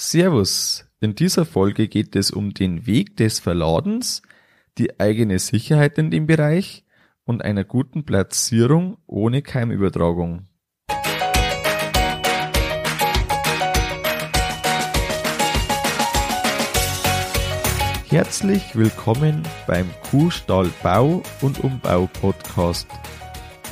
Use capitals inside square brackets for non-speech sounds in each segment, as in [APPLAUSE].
Servus. In dieser Folge geht es um den Weg des Verladens, die eigene Sicherheit in dem Bereich und einer guten Platzierung ohne Keimübertragung. Herzlich willkommen beim Kuhstall Bau und Umbau Podcast.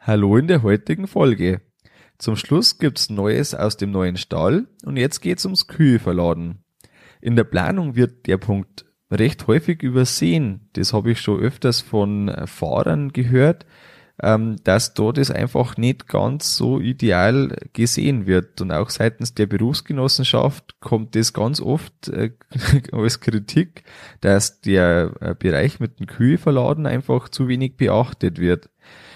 Hallo in der heutigen Folge. Zum Schluss gibt's Neues aus dem neuen Stall und jetzt geht's ums Kühe verladen. In der Planung wird der Punkt recht häufig übersehen. Das habe ich schon öfters von Fahrern gehört, dass dort es einfach nicht ganz so ideal gesehen wird. Und auch seitens der Berufsgenossenschaft kommt das ganz oft äh, [LAUGHS] als Kritik, dass der äh, Bereich mit den Kühe verladen einfach zu wenig beachtet wird.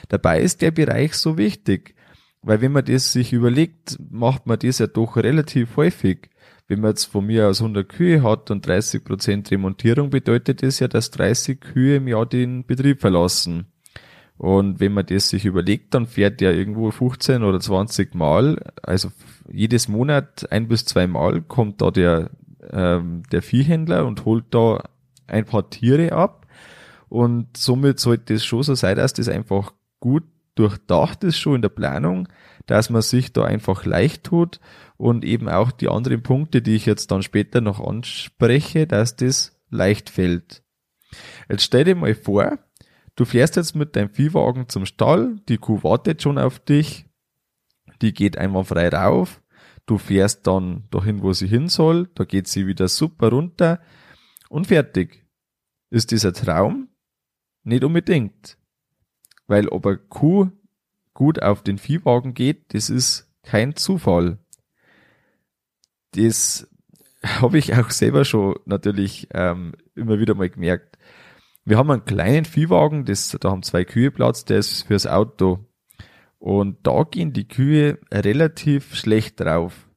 Dabei ist der Bereich so wichtig, weil wenn man das sich überlegt, macht man das ja doch relativ häufig. Wenn man jetzt von mir aus 100 Kühe hat und 30 Prozent Remontierung, bedeutet das ja, dass 30 Kühe im Jahr den Betrieb verlassen. Und wenn man das sich überlegt, dann fährt der irgendwo 15 oder 20 Mal, also jedes Monat ein bis zwei Mal kommt da der, ähm, der Viehhändler und holt da ein paar Tiere ab. Und somit sollte es schon so sein, dass das einfach gut durchdacht ist schon in der Planung, dass man sich da einfach leicht tut und eben auch die anderen Punkte, die ich jetzt dann später noch anspreche, dass das leicht fällt. Jetzt stell dir mal vor, Du fährst jetzt mit deinem Viehwagen zum Stall, die Kuh wartet schon auf dich, die geht einmal frei rauf, du fährst dann dahin, wo sie hin soll, da geht sie wieder super runter und fertig. Ist dieser Traum? Nicht unbedingt. Weil ob eine Kuh gut auf den Viehwagen geht, das ist kein Zufall. Das habe ich auch selber schon natürlich ähm, immer wieder mal gemerkt. Wir haben einen kleinen Viehwagen, das, da haben zwei Kühe Platz, der ist fürs Auto. Und da gehen die Kühe relativ schlecht drauf.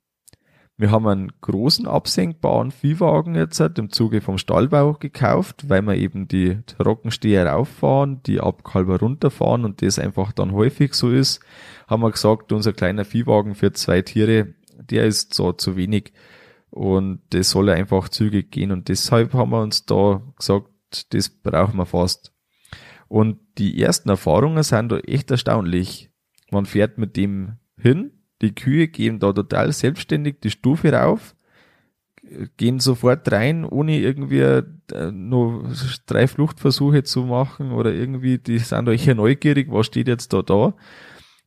Wir haben einen großen absenkbaren Viehwagen jetzt im Zuge vom Stallbau gekauft, weil wir eben die Trockensteher rauffahren, die Abkalber runterfahren und das einfach dann häufig so ist, haben wir gesagt, unser kleiner Viehwagen für zwei Tiere, der ist so zu wenig und das soll einfach zügig gehen und deshalb haben wir uns da gesagt, das brauchen wir fast. Und die ersten Erfahrungen sind da echt erstaunlich. Man fährt mit dem hin, die Kühe gehen da total selbstständig die Stufe rauf, gehen sofort rein, ohne irgendwie äh, nur drei Fluchtversuche zu machen oder irgendwie, die sind euch ja neugierig, was steht jetzt da da.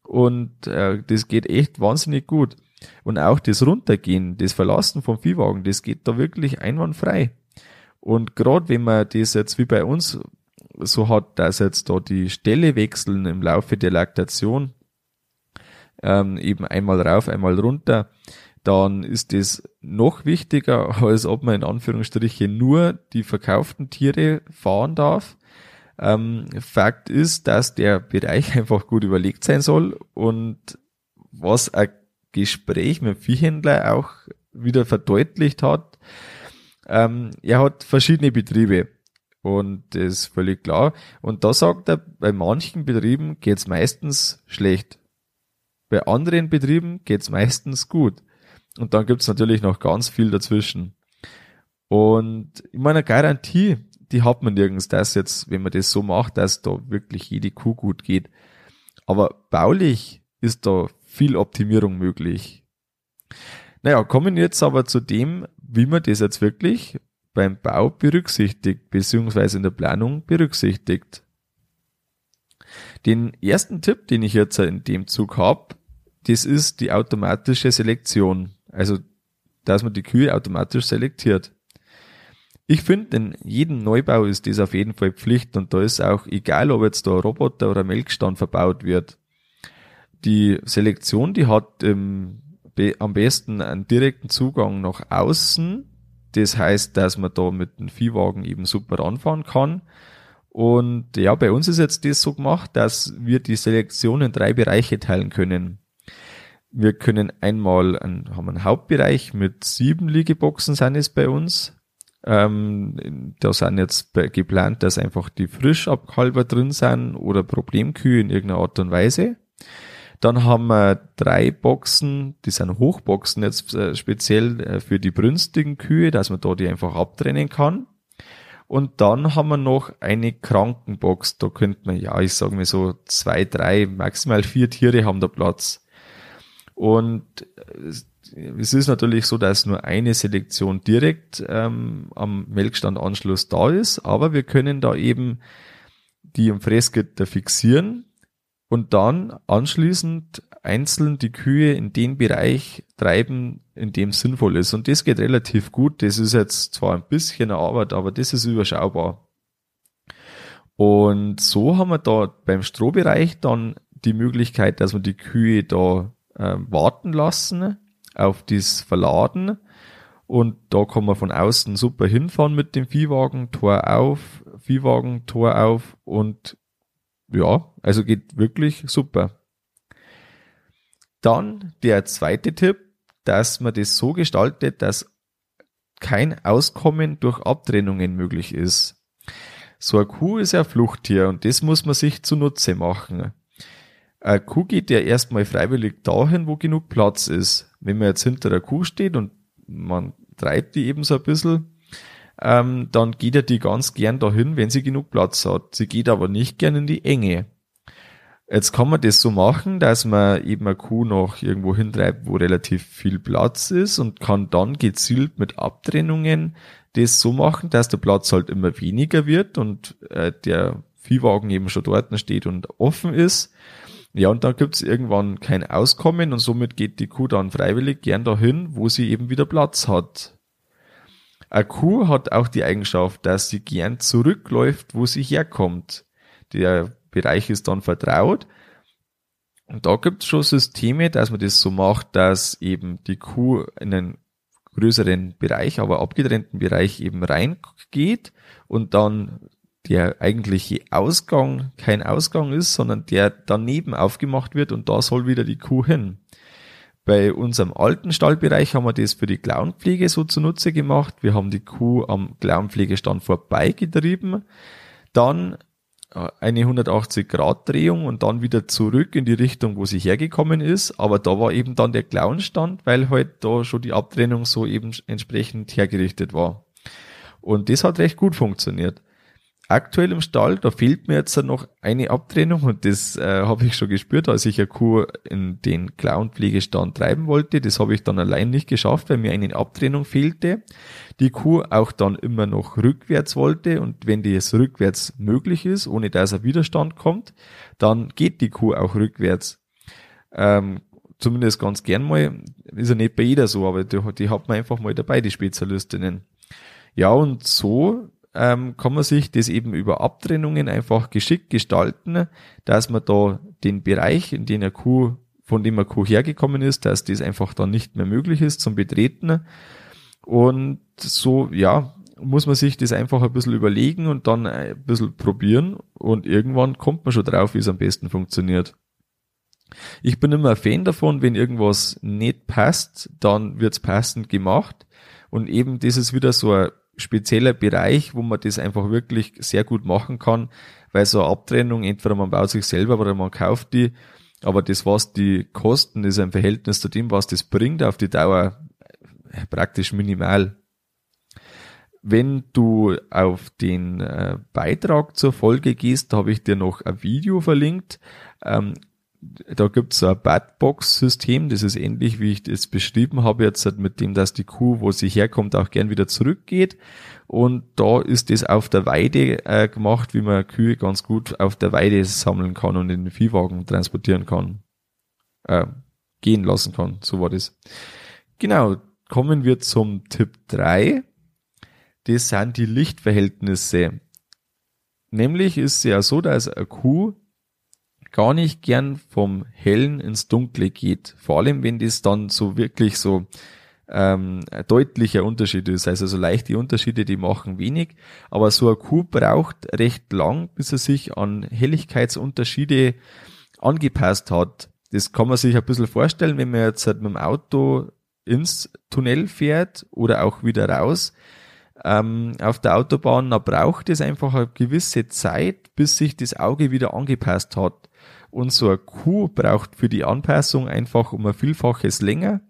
Und äh, das geht echt wahnsinnig gut. Und auch das Runtergehen, das Verlassen vom Viehwagen, das geht da wirklich einwandfrei. Und gerade wenn man das jetzt wie bei uns so hat, dass jetzt da die Stelle wechseln im Laufe der Laktation, ähm, eben einmal rauf, einmal runter, dann ist das noch wichtiger, [LAUGHS] als ob man in Anführungsstrichen nur die verkauften Tiere fahren darf. Ähm, Fakt ist, dass der Bereich [LAUGHS] einfach gut überlegt sein soll und was ein Gespräch mit dem Viehhändler auch wieder verdeutlicht hat, ähm, er hat verschiedene Betriebe. Und das ist völlig klar. Und da sagt er, bei manchen Betrieben geht's meistens schlecht. Bei anderen Betrieben geht's meistens gut. Und dann gibt's natürlich noch ganz viel dazwischen. Und ich meine, Garantie, die hat man nirgends, dass jetzt, wenn man das so macht, dass da wirklich jede Kuh gut geht. Aber baulich ist da viel Optimierung möglich. Naja, kommen jetzt aber zu dem, wie man das jetzt wirklich beim Bau berücksichtigt, beziehungsweise in der Planung berücksichtigt. Den ersten Tipp, den ich jetzt in dem Zug habe, das ist die automatische Selektion. Also, dass man die Kühe automatisch selektiert. Ich finde, in jedem Neubau ist das auf jeden Fall Pflicht und da ist auch egal, ob jetzt da ein Roboter oder ein Melkstand verbaut wird. Die Selektion, die hat im am besten einen direkten Zugang nach außen Das heißt, dass man da mit dem Viehwagen eben super ranfahren kann. Und ja, bei uns ist jetzt das so gemacht, dass wir die Selektion in drei Bereiche teilen können. Wir können einmal einen, haben einen Hauptbereich mit sieben Liegeboxen sind es bei uns. Ähm, da sind jetzt geplant, dass einfach die Frischabkalber drin sind oder Problemkühe in irgendeiner Art und Weise. Dann haben wir drei Boxen, die sind Hochboxen jetzt äh, speziell äh, für die brünstigen Kühe, dass man da die einfach abtrennen kann. Und dann haben wir noch eine Krankenbox. Da könnte man, ja, ich sage mal so zwei, drei, maximal vier Tiere haben da Platz. Und es ist natürlich so, dass nur eine Selektion direkt ähm, am Melkstandanschluss da ist, aber wir können da eben die im Fressgitter fixieren und dann anschließend einzeln die Kühe in den Bereich treiben, in dem sinnvoll ist. Und das geht relativ gut. Das ist jetzt zwar ein bisschen Arbeit, aber das ist überschaubar. Und so haben wir da beim Strohbereich dann die Möglichkeit, dass wir die Kühe da äh, warten lassen auf das Verladen. Und da kann man von außen super hinfahren mit dem Viehwagen, Tor auf, Viehwagen, Tor auf und ja, also geht wirklich super. Dann der zweite Tipp, dass man das so gestaltet, dass kein Auskommen durch Abtrennungen möglich ist. So eine Kuh ist ja ein Fluchttier und das muss man sich zunutze machen. Eine Kuh geht ja erstmal freiwillig dahin, wo genug Platz ist. Wenn man jetzt hinter der Kuh steht und man treibt die eben so ein bisschen, ähm, dann geht er die ganz gern dahin, wenn sie genug Platz hat. Sie geht aber nicht gern in die Enge. Jetzt kann man das so machen, dass man eben eine Kuh noch irgendwo hintreibt, wo relativ viel Platz ist und kann dann gezielt mit Abtrennungen das so machen, dass der Platz halt immer weniger wird und äh, der Viehwagen eben schon dort steht und offen ist. Ja, und dann gibt's irgendwann kein Auskommen und somit geht die Kuh dann freiwillig gern dahin, wo sie eben wieder Platz hat. Kuh hat auch die Eigenschaft, dass sie gern zurückläuft, wo sie herkommt. Der Bereich ist dann vertraut. Und da gibt es schon Systeme, dass man das so macht, dass eben die Kuh in einen größeren Bereich, aber abgetrennten Bereich eben reingeht und dann der eigentliche Ausgang kein Ausgang ist, sondern der daneben aufgemacht wird und da soll wieder die Kuh hin. Bei unserem alten Stallbereich haben wir das für die Klauenpflege so zunutze gemacht. Wir haben die Kuh am Klauenpflegestand vorbeigetrieben, dann äh, eine 180 Grad Drehung und dann wieder zurück in die Richtung, wo sie hergekommen ist. Aber da war eben dann der Klauenstand, weil halt da schon die Abtrennung so eben entsprechend hergerichtet war. Und das hat recht gut funktioniert aktuell im Stall, da fehlt mir jetzt noch eine Abtrennung und das äh, habe ich schon gespürt, als ich eine Kuh in den Clown-Pflegestand treiben wollte. Das habe ich dann allein nicht geschafft, weil mir eine Abtrennung fehlte. Die Kuh auch dann immer noch rückwärts wollte und wenn das rückwärts möglich ist, ohne dass ein Widerstand kommt, dann geht die Kuh auch rückwärts. Ähm, zumindest ganz gern mal, ist ja nicht bei jeder so, aber die, die hat man einfach mal dabei, die Spezialistinnen. Ja, und so ähm, kann man sich das eben über Abtrennungen einfach geschickt gestalten, dass man da den Bereich, in den eine Kuh, von dem eine Kuh hergekommen ist, dass das einfach dann nicht mehr möglich ist zum Betreten. Und so, ja, muss man sich das einfach ein bisschen überlegen und dann ein bisschen probieren und irgendwann kommt man schon drauf, wie es am besten funktioniert. Ich bin immer ein Fan davon, wenn irgendwas nicht passt, dann wird's passend gemacht und eben das ist wieder so ein spezieller Bereich, wo man das einfach wirklich sehr gut machen kann, weil so eine Abtrennung, entweder man baut sich selber oder man kauft die, aber das, was die kosten, ist ein Verhältnis zu dem, was das bringt, auf die Dauer äh, praktisch minimal. Wenn du auf den äh, Beitrag zur Folge gehst, da habe ich dir noch ein Video verlinkt. Ähm, da gibt's ein Badbox-System, das ist ähnlich, wie ich das beschrieben habe, jetzt mit dem, dass die Kuh, wo sie herkommt, auch gern wieder zurückgeht. Und da ist das auf der Weide äh, gemacht, wie man Kühe ganz gut auf der Weide sammeln kann und in den Viehwagen transportieren kann. Äh, gehen lassen kann, so war das. Genau, kommen wir zum Tipp 3. Das sind die Lichtverhältnisse. Nämlich ist es ja so, dass eine Kuh gar nicht gern vom Hellen ins Dunkle geht. Vor allem, wenn das dann so wirklich so ähm, ein deutlicher Unterschied ist. Also so leichte Unterschiede, die machen wenig, aber so eine Kuh braucht recht lang, bis er sich an Helligkeitsunterschiede angepasst hat. Das kann man sich ein bisschen vorstellen, wenn man jetzt halt mit dem Auto ins Tunnel fährt oder auch wieder raus ähm, auf der Autobahn, da braucht es einfach eine gewisse Zeit, bis sich das Auge wieder angepasst hat. Und so eine Kuh braucht für die Anpassung einfach um ein Vielfaches länger.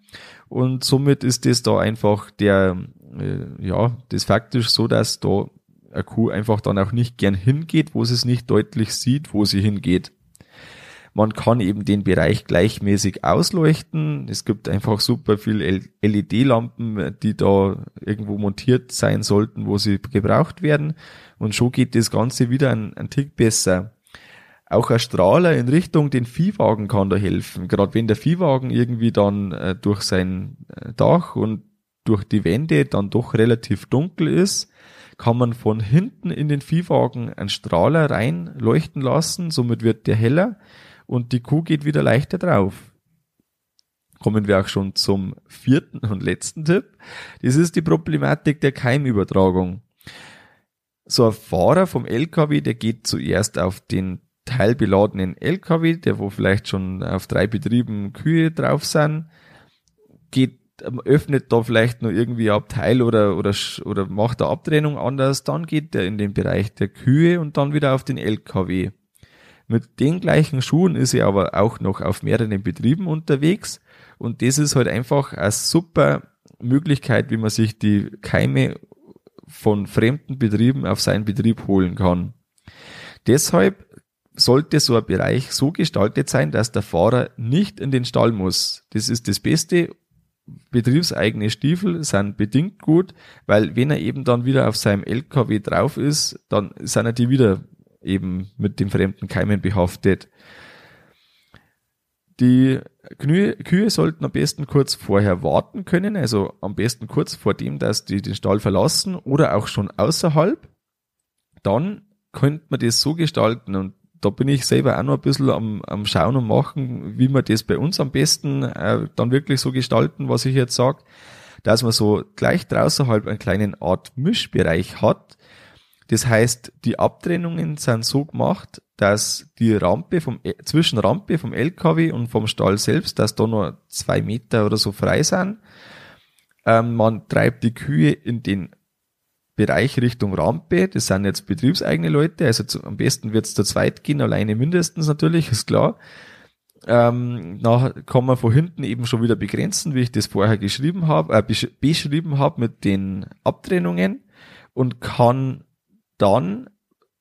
Und somit ist das da einfach der, äh, ja, das faktisch so, dass da eine Kuh einfach dann auch nicht gern hingeht, wo sie es nicht deutlich sieht, wo sie hingeht. Man kann eben den Bereich gleichmäßig ausleuchten. Es gibt einfach super viel LED-Lampen, die da irgendwo montiert sein sollten, wo sie gebraucht werden. Und schon geht das Ganze wieder ein, ein Tick besser. Auch ein Strahler in Richtung den Viehwagen kann da helfen. Gerade wenn der Viehwagen irgendwie dann äh, durch sein äh, Dach und durch die Wände dann doch relativ dunkel ist, kann man von hinten in den Viehwagen einen Strahler reinleuchten lassen, somit wird der heller und die Kuh geht wieder leichter drauf. Kommen wir auch schon zum vierten und letzten Tipp. Das ist die Problematik der Keimübertragung. So ein Fahrer vom LKW, der geht zuerst auf den teilbeladenen LKW, der wo vielleicht schon auf drei Betrieben Kühe drauf sind, geht öffnet da vielleicht nur irgendwie Abteil oder, oder, oder macht eine Abtrennung anders, dann geht er in den Bereich der Kühe und dann wieder auf den LKW. Mit den gleichen Schuhen ist er aber auch noch auf mehreren Betrieben unterwegs und das ist halt einfach eine super Möglichkeit, wie man sich die Keime von fremden Betrieben auf seinen Betrieb holen kann. Deshalb sollte so ein Bereich so gestaltet sein, dass der Fahrer nicht in den Stall muss. Das ist das Beste. Betriebseigene Stiefel sind bedingt gut, weil wenn er eben dann wieder auf seinem LKW drauf ist, dann sind er die wieder eben mit den fremden Keimen behaftet. Die Kühe sollten am besten kurz vorher warten können, also am besten kurz vor dem, dass die den Stall verlassen oder auch schon außerhalb. Dann könnte man das so gestalten und da bin ich selber auch noch ein bisschen am, am Schauen und Machen, wie man das bei uns am besten äh, dann wirklich so gestalten, was ich jetzt sage, dass man so gleich draußen halb einen kleinen Art Mischbereich hat, das heißt, die Abtrennungen sind so gemacht, dass die Rampe vom, äh, zwischen Rampe vom LKW und vom Stall selbst, dass da nur zwei Meter oder so frei sind. Ähm, man treibt die Kühe in den Bereich Richtung Rampe. Das sind jetzt betriebseigene Leute. Also zu, am besten wird es zu zweit gehen, alleine mindestens natürlich, ist klar. Ähm, nachher kann man von hinten eben schon wieder begrenzen, wie ich das vorher geschrieben habe, äh, beschrieben habe mit den Abtrennungen und kann dann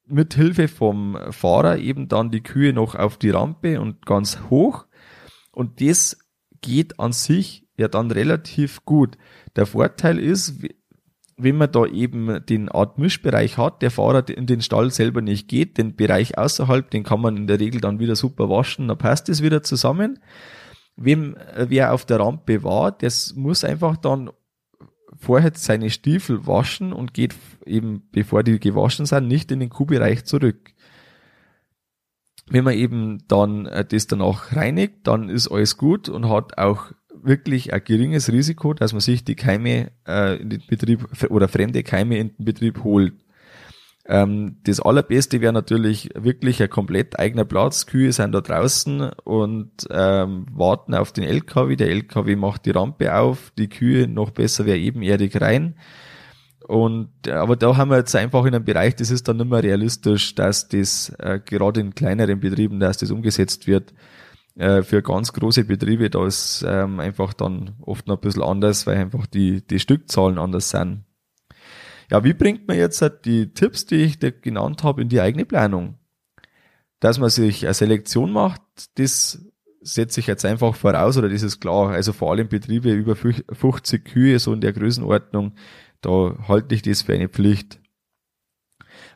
mit Hilfe vom Fahrer eben dann die Kühe noch auf die Rampe und ganz hoch. Und das geht an sich ja dann relativ gut. Der Vorteil ist, wenn man da eben den Art Mischbereich hat, der Fahrer in den Stall selber nicht geht, den Bereich außerhalb, den kann man in der Regel dann wieder super waschen, dann passt es wieder zusammen. Wem, wer auf der Rampe war, das muss einfach dann vorher seine Stiefel waschen und geht eben, bevor die gewaschen sind, nicht in den Kuhbereich zurück. Wenn man eben dann äh, das danach reinigt, dann ist alles gut und hat auch wirklich ein geringes Risiko, dass man sich die Keime äh, in den Betrieb oder fremde Keime in den Betrieb holt. Ähm, das allerbeste wäre natürlich wirklich ein komplett eigener Platz. Kühe sind da draußen und ähm, warten auf den LKW. Der LKW macht die Rampe auf. Die Kühe noch besser wäre ebenerdig rein. Und aber da haben wir jetzt einfach in einem Bereich, das ist dann nicht mehr realistisch, dass das äh, gerade in kleineren Betrieben, dass das umgesetzt wird. Äh, für ganz große Betriebe, da ist ähm, einfach dann oft noch ein bisschen anders, weil einfach die, die Stückzahlen anders sind. Ja, wie bringt man jetzt halt die Tipps, die ich dir genannt habe, in die eigene Planung? Dass man sich eine Selektion macht, das setze ich jetzt einfach voraus oder das ist klar. Also vor allem Betriebe über 50 Kühe, so in der Größenordnung, da halte ich das für eine Pflicht.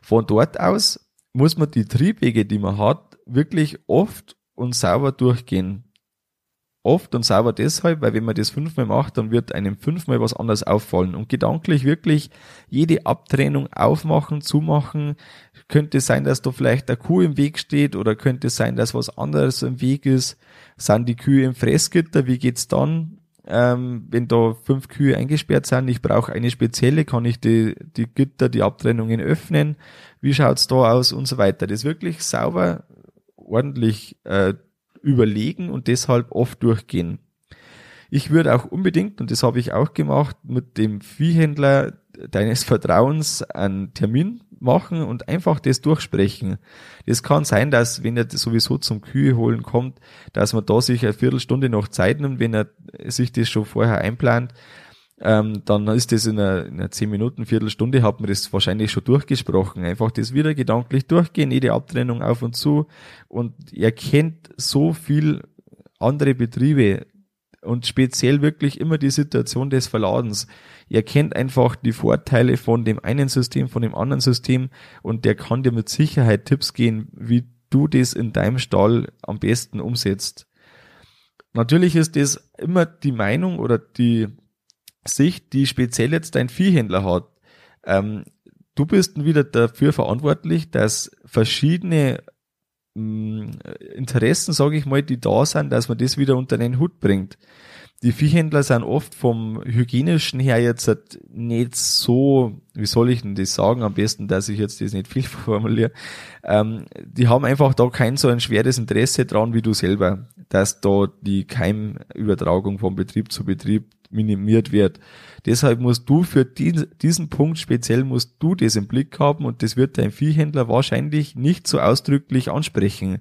Von dort aus muss man die Triebwege, die man hat, wirklich oft und sauber durchgehen oft und sauber deshalb, weil wenn man das fünfmal macht, dann wird einem fünfmal was anderes auffallen und gedanklich wirklich jede Abtrennung aufmachen, zumachen. Könnte sein, dass da vielleicht der Kuh im Weg steht oder könnte sein, dass was anderes im Weg ist. Sind die Kühe im Fressgitter? Wie geht's dann? ähm, wenn da fünf Kühe eingesperrt sind, ich brauche eine spezielle, kann ich die, die Gitter, die Abtrennungen öffnen, wie schaut's da aus und so weiter. Das wirklich sauber, ordentlich äh, überlegen und deshalb oft durchgehen. Ich würde auch unbedingt, und das habe ich auch gemacht, mit dem Viehhändler deines Vertrauens einen Termin machen und einfach das durchsprechen. Das kann sein, dass wenn er sowieso zum Kühe holen kommt, dass man da sich eine Viertelstunde noch Zeit nimmt, wenn er sich das schon vorher einplant, ähm, dann ist das in einer, in einer 10 Minuten, Viertelstunde, hat man das wahrscheinlich schon durchgesprochen. Einfach das wieder gedanklich durchgehen, jede Abtrennung auf und zu und er kennt so viel andere Betriebe, und speziell wirklich immer die Situation des Verladens. Er kennt einfach die Vorteile von dem einen System, von dem anderen System und der kann dir mit Sicherheit Tipps geben, wie du das in deinem Stall am besten umsetzt. Natürlich ist das immer die Meinung oder die Sicht, die speziell jetzt dein Viehhändler hat. Ähm, du bist wieder dafür verantwortlich, dass verschiedene Mm, Interessen, sage ich mal, die da sind, dass man das wieder unter den Hut bringt. Die Viehhändler sind oft vom hygienischen her jetzt nicht so, wie soll ich denn das sagen, am besten, dass ich jetzt das nicht viel [LAUGHS] formuliere. Ähm, die haben einfach da kein so ein schweres Interesse dran wie du selber, dass da die Keimübertragung von Betrieb zu Betrieb minimiert wird. Deshalb musst du für diesen Punkt speziell musst du das im Blick haben und das wird dein Viehhändler wahrscheinlich nicht so ausdrücklich ansprechen.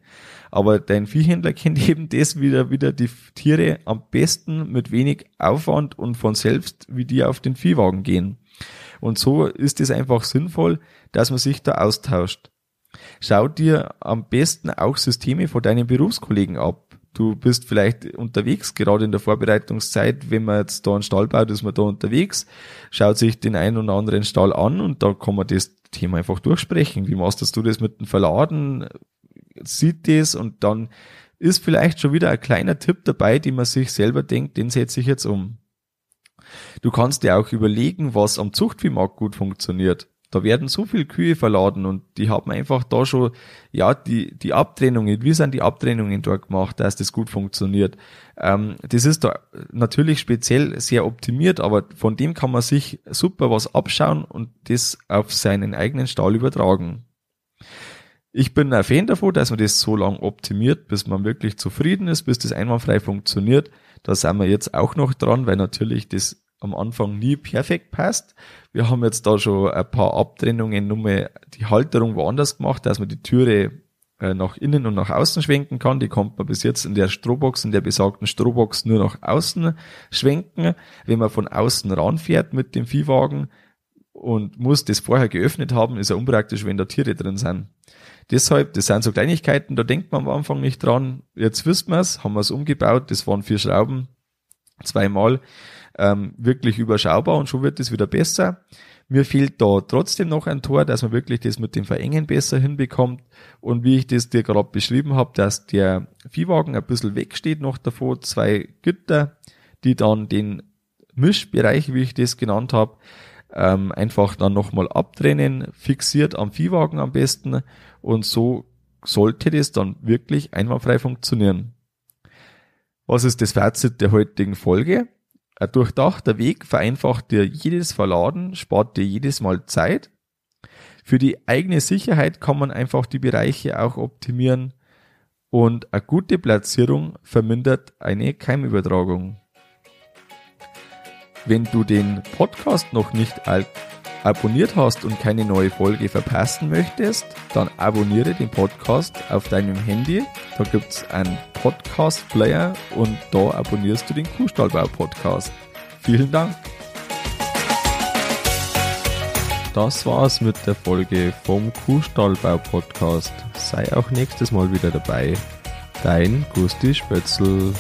Aber dein Viehhändler [LAUGHS] kennt eben das wieder, wieder die Tiere am besten mit wenig Aufwand und von selbst, wie die auf den Viehwagen gehen. Und so ist es einfach sinnvoll, dass man sich da austauscht. Schau dir am besten auch Systeme von deinen Berufskollegen ab du bist vielleicht unterwegs, gerade in der Vorbereitungszeit, wenn man jetzt da einen Stall baut, ist man da unterwegs, schaut sich den einen oder anderen Stall an und da kann man das Thema einfach durchsprechen. Wie machst du das mit dem Verladen? Sieht das und dann ist vielleicht schon wieder ein kleiner Tipp dabei, den man sich selber denkt, den setze ich jetzt um. Du kannst dir auch überlegen, was am Zuchtviehmarkt gut funktioniert. Da werden so viel Kühe verladen und die haben einfach da schon, ja, die, die Abtrennungen, wie sind die Abtrennungen dort gemacht, dass das gut funktioniert. Ähm, das ist da natürlich speziell sehr optimiert, aber von dem kann man sich super was abschauen und das auf seinen eigenen Stall übertragen. Ich bin ein Fan davon, dass man das so lang optimiert, bis man wirklich zufrieden ist, bis das einwandfrei funktioniert. Da sind wir jetzt auch noch dran, weil natürlich das am Anfang nie perfekt passt. Wir haben jetzt da schon ein paar Abtrennungen, nur mal die Halterung woanders gemacht, dass man die Türe äh, nach innen und nach außen schwenken kann. Die konnte man bis jetzt in der Strohbox, in der besagten Strohbox nur nach außen schwenken. Wenn man von außen ranfährt mit dem Viehwagen und muss das vorher geöffnet haben, ist ja unpraktisch, wenn da Tiere drin sind. Deshalb, das sind so Kleinigkeiten, da denkt man am Anfang nicht dran. Jetzt wissen wir es, haben wir es umgebaut, das waren vier Schrauben, zweimal ähm, wirklich überschaubar und schon wird es wieder besser. Mir fehlt da trotzdem noch ein Tor, dass man wirklich das mit dem Verengen besser hinbekommt. Und wie ich das dir gerade beschrieben habe, dass der Viehwagen ein bisschen wegsteht noch davor, zwei Gitter, die dann den Mischbereich, wie ich das genannt habe, ähm, einfach dann nochmal abtrennen, fixiert am Viehwagen am besten. Und so sollte das dann wirklich einwandfrei funktionieren. Was ist das Fazit der heutigen Folge? Ein durchdachter Weg vereinfacht dir jedes Verladen, spart dir jedes Mal Zeit. Für die eigene Sicherheit kann man einfach die Bereiche auch optimieren und eine gute Platzierung vermindert eine Keimübertragung. Wenn du den Podcast noch nicht abonniert hast und keine neue Folge verpassen möchtest, dann abonniere den Podcast auf deinem Handy. Da gibt's einen Podcast-Player und da abonnierst du den Kuhstallbau-Podcast. Vielen Dank. Das war's mit der Folge vom Kuhstallbau-Podcast. Sei auch nächstes Mal wieder dabei. Dein Gusti Spötzl.